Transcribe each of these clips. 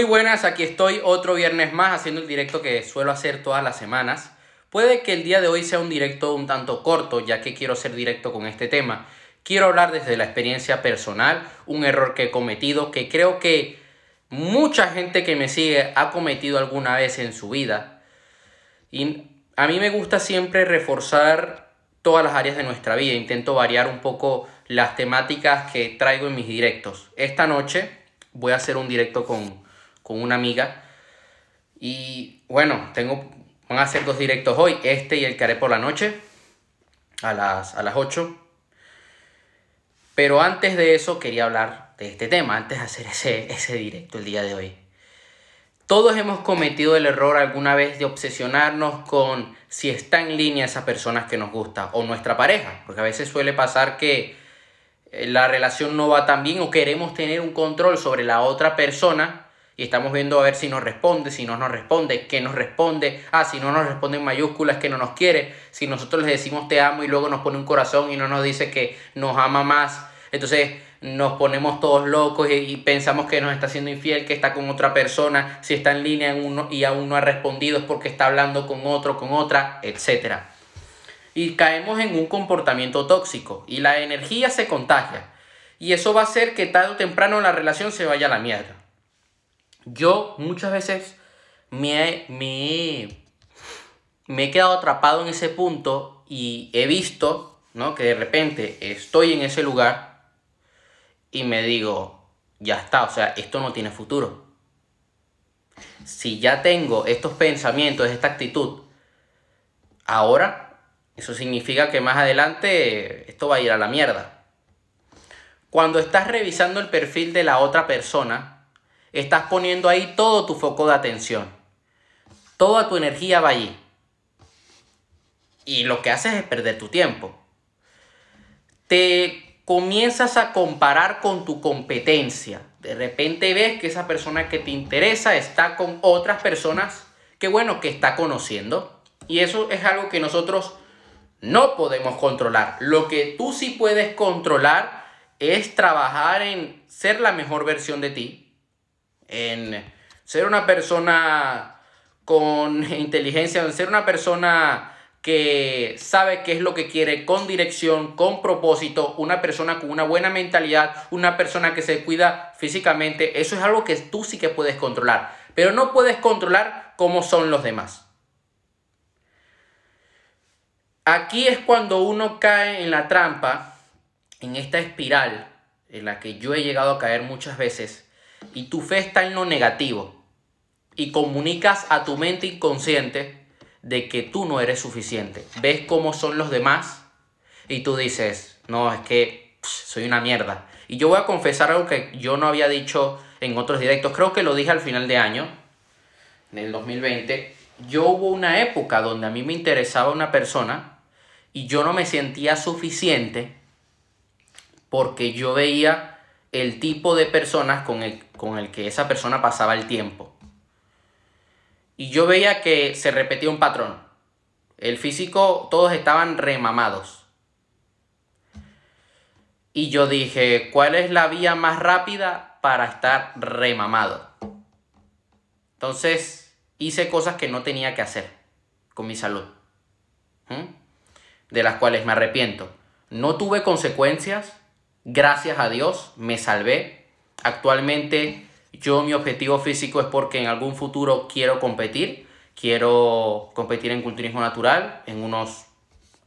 Muy buenas, aquí estoy otro viernes más haciendo el directo que suelo hacer todas las semanas. Puede que el día de hoy sea un directo un tanto corto, ya que quiero ser directo con este tema. Quiero hablar desde la experiencia personal, un error que he cometido, que creo que mucha gente que me sigue ha cometido alguna vez en su vida. Y a mí me gusta siempre reforzar todas las áreas de nuestra vida. Intento variar un poco las temáticas que traigo en mis directos. Esta noche voy a hacer un directo con con una amiga. Y bueno, tengo, van a hacer dos directos hoy, este y el que haré por la noche, a las, a las 8. Pero antes de eso quería hablar de este tema, antes de hacer ese, ese directo el día de hoy. Todos hemos cometido el error alguna vez de obsesionarnos con si está en línea esa persona que nos gusta o nuestra pareja, porque a veces suele pasar que eh, la relación no va tan bien o queremos tener un control sobre la otra persona y estamos viendo a ver si nos responde, si no nos responde, qué nos responde. Ah, si no nos responde en mayúsculas, que no nos quiere. Si nosotros le decimos te amo y luego nos pone un corazón y no nos dice que nos ama más. Entonces nos ponemos todos locos y, pensamos que nos está haciendo infiel, que está con otra persona. Si está en línea uno, y aún no ha respondido es porque está hablando con otro, con otra, etc. Y caemos en un comportamiento tóxico y la energía se contagia. Y eso va a hacer que tarde o temprano la relación se vaya a la mierda. Yo muchas veces me, me, me he quedado atrapado en ese punto y he visto ¿no? que de repente estoy en ese lugar y me digo, ya está, o sea, esto no tiene futuro. Si ya tengo estos pensamientos, esta actitud, ahora, eso significa que más adelante esto va a ir a la mierda. Cuando estás revisando el perfil de la otra persona, Estás poniendo ahí todo tu foco de atención. Toda tu energía va allí. Y lo que haces es perder tu tiempo. Te comienzas a comparar con tu competencia. De repente ves que esa persona que te interesa está con otras personas que bueno, que está conociendo. Y eso es algo que nosotros no podemos controlar. Lo que tú sí puedes controlar es trabajar en ser la mejor versión de ti, en ser una persona con inteligencia, en ser una persona que sabe qué es lo que quiere, con dirección, con propósito, una persona con una buena mentalidad, una persona que se cuida físicamente, eso es algo que tú sí que puedes controlar, pero no puedes controlar cómo son los demás. Aquí es cuando uno cae en la trampa, en esta espiral en la que yo he llegado a caer muchas veces, y tu fe está en lo negativo y comunicas a tu mente inconsciente de que tú no eres suficiente. Ves cómo son los demás y tú dices, no, es que soy una mierda. Y yo voy a confesar algo que yo no había dicho en otros directos, creo que lo dije al final de año, en el 2020. Yo hubo una época donde a mí me interesaba una persona y yo no me sentía suficiente porque yo veía el tipo de personas con el, con el que esa persona pasaba el tiempo. Y yo veía que se repetía un patrón. El físico, todos estaban remamados. Y yo dije, ¿cuál es la vía más rápida para estar remamado? Entonces hice cosas que no tenía que hacer con mi salud. De las cuales me arrepiento. No tuve consecuencias, Gracias a Dios me salvé. Actualmente yo mi objetivo físico es porque en algún futuro quiero competir. Quiero competir en culturismo natural en unos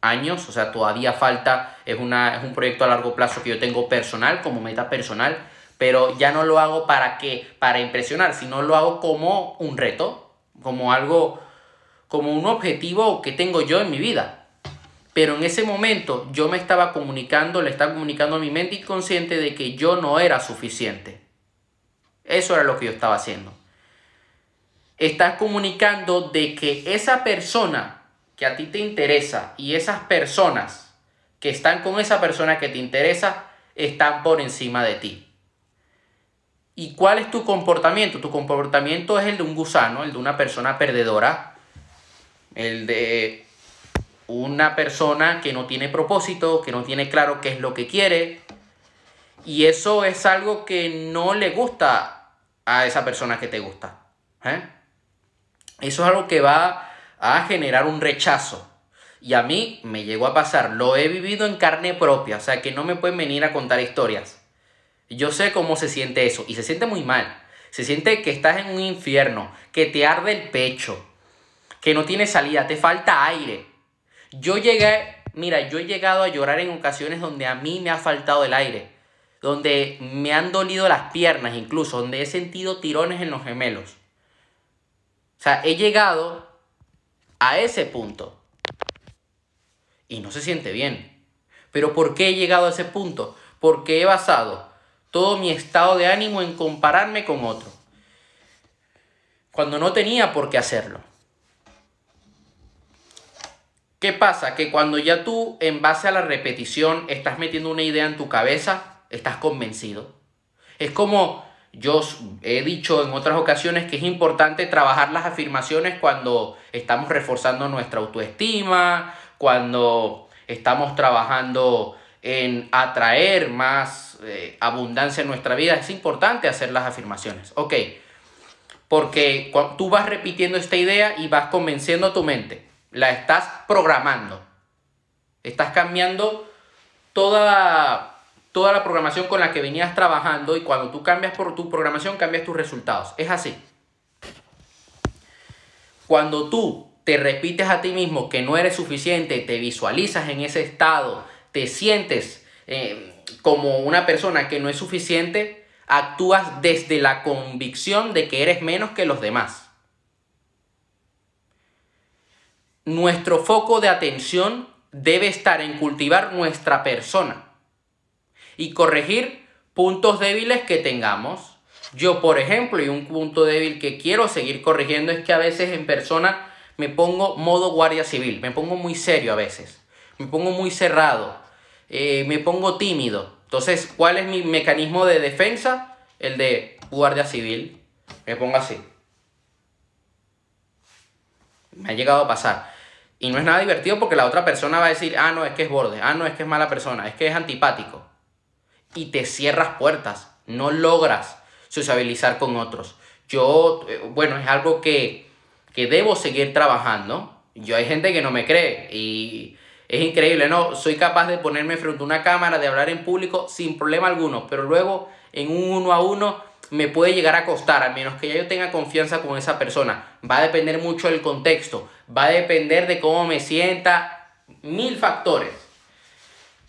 años. O sea, todavía falta. Es, una, es un proyecto a largo plazo que yo tengo personal, como meta personal. Pero ya no lo hago para qué, para impresionar, sino lo hago como un reto, como algo, como un objetivo que tengo yo en mi vida. Pero en ese momento yo me estaba comunicando, le estaba comunicando a mi mente inconsciente de que yo no era suficiente. Eso era lo que yo estaba haciendo. Estás comunicando de que esa persona que a ti te interesa y esas personas que están con esa persona que te interesa están por encima de ti. ¿Y cuál es tu comportamiento? Tu comportamiento es el de un gusano, el de una persona perdedora, el de una persona que no tiene propósito, que no tiene claro qué es lo que quiere. Y eso es algo que no le gusta a esa persona que te gusta. ¿eh? Eso es algo que va a generar un rechazo. Y a mí me llegó a pasar, lo he vivido en carne propia, o sea que no me pueden venir a contar historias. Yo sé cómo se siente eso y se siente muy mal. Se siente que estás en un infierno, que te arde el pecho, que no tienes salida, te falta aire. Yo llegué, mira, yo he llegado a llorar en ocasiones donde a mí me ha faltado el aire, donde me han dolido las piernas incluso, donde he sentido tirones en los gemelos. O sea, he llegado a ese punto. Y no se siente bien. Pero ¿por qué he llegado a ese punto? Porque he basado todo mi estado de ánimo en compararme con otro. Cuando no tenía por qué hacerlo. ¿Qué pasa? Que cuando ya tú, en base a la repetición, estás metiendo una idea en tu cabeza, estás convencido. Es como yo he dicho en otras ocasiones que es importante trabajar las afirmaciones cuando estamos reforzando nuestra autoestima, cuando estamos trabajando en atraer más eh, abundancia en nuestra vida. Es importante hacer las afirmaciones. Ok, porque tú vas repitiendo esta idea y vas convenciendo a tu mente. La estás programando. Estás cambiando toda toda la programación con la que venías trabajando y cuando tú cambias por tu programación cambias tus resultados. Es así. Cuando tú te repites a ti mismo que no eres suficiente, te visualizas en ese estado, te sientes eh, como una persona que no es suficiente, actúas desde la convicción de que eres menos que los demás. Nuestro foco de atención debe estar en cultivar nuestra persona y corregir puntos débiles que tengamos. Yo, por ejemplo, y un punto débil que quiero seguir corrigiendo es que a veces en persona me pongo modo guardia civil, me pongo muy serio a veces, me pongo muy cerrado, eh, me pongo tímido. Entonces, ¿cuál es mi mecanismo de defensa? El de guardia civil. Me pongo así. Me ha llegado a pasar. Y no es nada divertido porque la otra persona va a decir, ah, no, es que es borde, ah, no, es que es mala persona, es que es antipático y te cierras puertas, no logras sociabilizar con otros. Yo, eh, bueno, es algo que, que debo seguir trabajando. Yo hay gente que no me cree y es increíble, ¿no? Soy capaz de ponerme frente a una cámara, de hablar en público sin problema alguno, pero luego en un uno a uno me puede llegar a costar, a menos que ya yo tenga confianza con esa persona. Va a depender mucho del contexto, va a depender de cómo me sienta, mil factores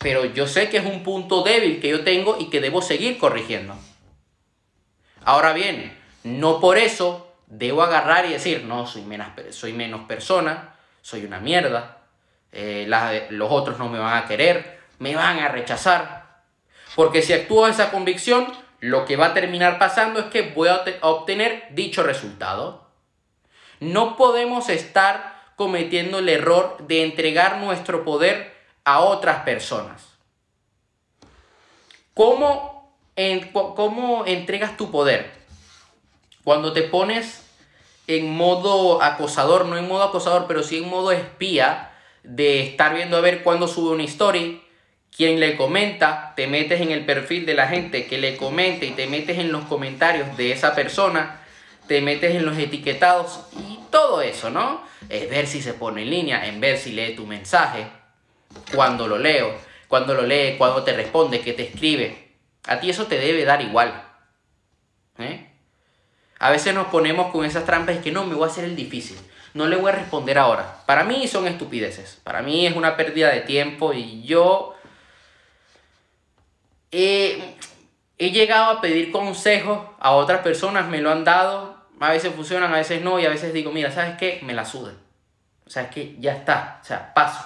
pero yo sé que es un punto débil que yo tengo y que debo seguir corrigiendo. Ahora bien, no por eso debo agarrar y decir, no, soy menos, soy menos persona, soy una mierda, eh, los otros no me van a querer, me van a rechazar. Porque si actúo esa convicción, lo que va a terminar pasando es que voy a obtener dicho resultado. No podemos estar cometiendo el error de entregar nuestro poder a otras personas. ¿Cómo, en, ¿Cómo entregas tu poder? Cuando te pones en modo acosador, no en modo acosador, pero sí en modo espía, de estar viendo a ver cuándo sube una story, quién le comenta, te metes en el perfil de la gente que le comente y te metes en los comentarios de esa persona, te metes en los etiquetados y todo eso, ¿no? Es ver si se pone en línea, en ver si lee tu mensaje, cuando lo leo, cuando lo lee, cuando te responde, que te escribe. A ti eso te debe dar igual. ¿eh? A veces nos ponemos con esas trampas y que no, me voy a hacer el difícil. No le voy a responder ahora. Para mí son estupideces. Para mí es una pérdida de tiempo y yo he, llegado a pedir consejos a otras personas, me lo han dado. A veces funcionan, a veces no y a veces digo, mira, ¿sabes qué? Me la suda. O sea, es que ya está. O sea, paso.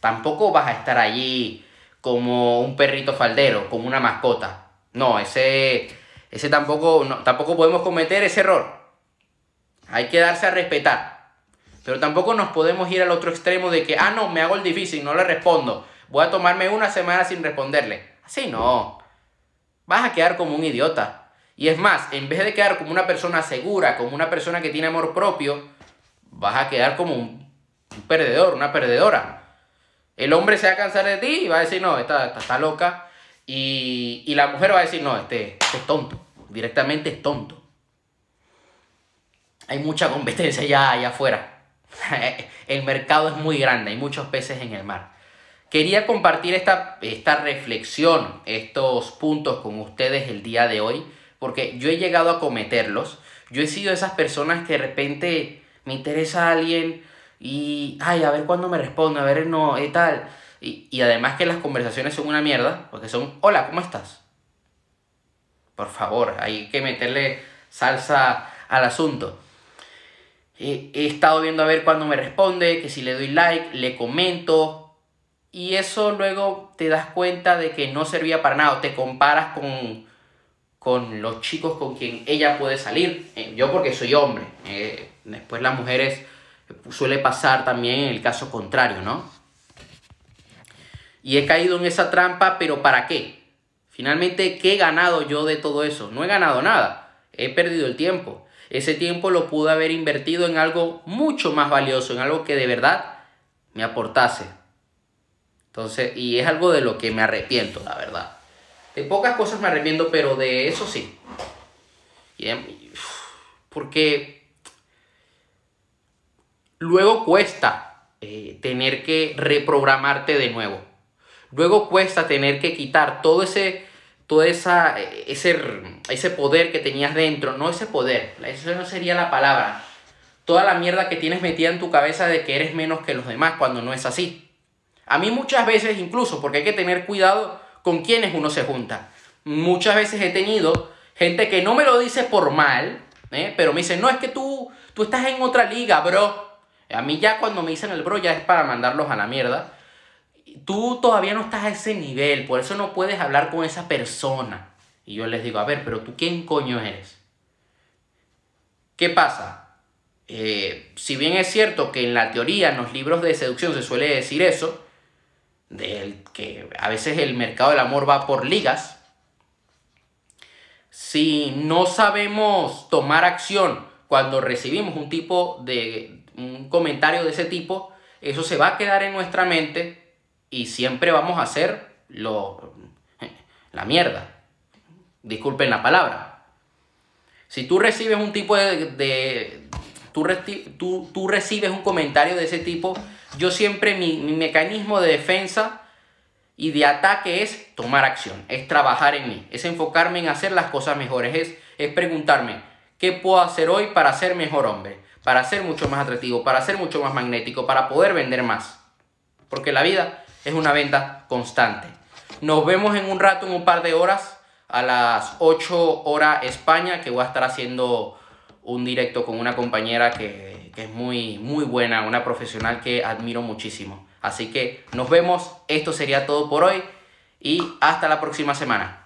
Tampoco vas a estar allí como un perrito faldero, como una mascota. No, ese, ese tampoco, tampoco podemos cometer ese error. Hay que darse a respetar. Pero tampoco nos podemos ir al otro extremo de que, ah, no, me hago el difícil, no le respondo. Voy a tomarme una semana sin responderle. Así no. Vas a quedar como un idiota. Y es más, en vez de quedar como una persona segura, como una persona que tiene amor propio, vas a quedar como un perdedor, una perdedora. El hombre se va a cansar de ti y va a decir, no, esta, está loca. Y, la mujer va a decir, no, este, este, es tonto. Directamente es tonto. hay mucha competencia ya allá afuera. el mercado es muy grande, hay muchos peces en el mar. Quería compartir esta, esta reflexión, estos puntos con ustedes el día de hoy, porque yo he llegado a cometerlos. Yo he sido esas personas que de repente me interesa alguien y, ay, a ver cuándo me responde, a ver, no, y tal. Y, y además que las conversaciones son una mierda, porque son, hola, ¿cómo estás? Por favor, hay que meterle salsa al asunto. He, estado viendo a ver cuándo me responde, que si le doy like, le comento. Y eso luego te das cuenta de que no servía para nada. te comparas con, con los chicos con quien ella puede salir. Eh, yo porque soy hombre. Eh, después las mujeres suele pasar también en el caso contrario, ¿no? Y he caído en esa trampa, pero ¿para qué? Finalmente, ¿qué he ganado yo de todo eso? No he ganado nada. He perdido el tiempo. Ese tiempo lo pude haber invertido en algo mucho más valioso, en algo que de verdad me aportase. Entonces, y es algo de lo que me arrepiento, la verdad. De pocas cosas me arrepiento, pero de eso sí. Porque luego cuesta eh, tener que reprogramarte de nuevo. Luego cuesta tener que quitar todo ese todo esa, ese, ese poder que tenías dentro, no ese poder, eso no sería la palabra, toda la mierda que tienes metida en tu cabeza de que eres menos que los demás cuando no es así. A mí muchas veces incluso, porque hay que tener cuidado con quienes uno se junta. Muchas veces he tenido gente que no me lo dice por mal, ¿eh? pero me dice, no, es que tú, tú estás en otra liga, bro. A mí ya cuando me dicen el bro ya es para mandarlos a la mierda tú todavía no estás a ese nivel, por eso no puedes hablar con esa persona. Y yo les digo, a ver, pero tú quién coño eres. ¿Qué pasa? Eh, si bien es cierto que en la teoría, en los libros de seducción se suele decir eso, del que a veces el mercado del amor va por ligas, si no sabemos tomar acción cuando recibimos un tipo de un comentario de ese tipo, eso se va a quedar en nuestra mente y siempre vamos a hacer lo, la mierda. Disculpen la palabra. Si tú recibes un tipo de... de tú, tú, tú, recibes un comentario de ese tipo, yo siempre mi, mi mecanismo de defensa y de ataque es tomar acción, es trabajar en mí, es enfocarme en hacer las cosas mejores, es, es preguntarme, ¿qué puedo hacer hoy para ser mejor hombre? Para ser mucho más atractivo, para ser mucho más magnético, para poder vender más. Porque la vida es una venta constante. Nos vemos en un rato, en un par de horas, a las 8 horas España, que voy a estar haciendo un directo con una compañera que, que es muy, muy buena, una profesional que admiro muchísimo. Así que nos vemos, esto sería todo por hoy y hasta la próxima semana.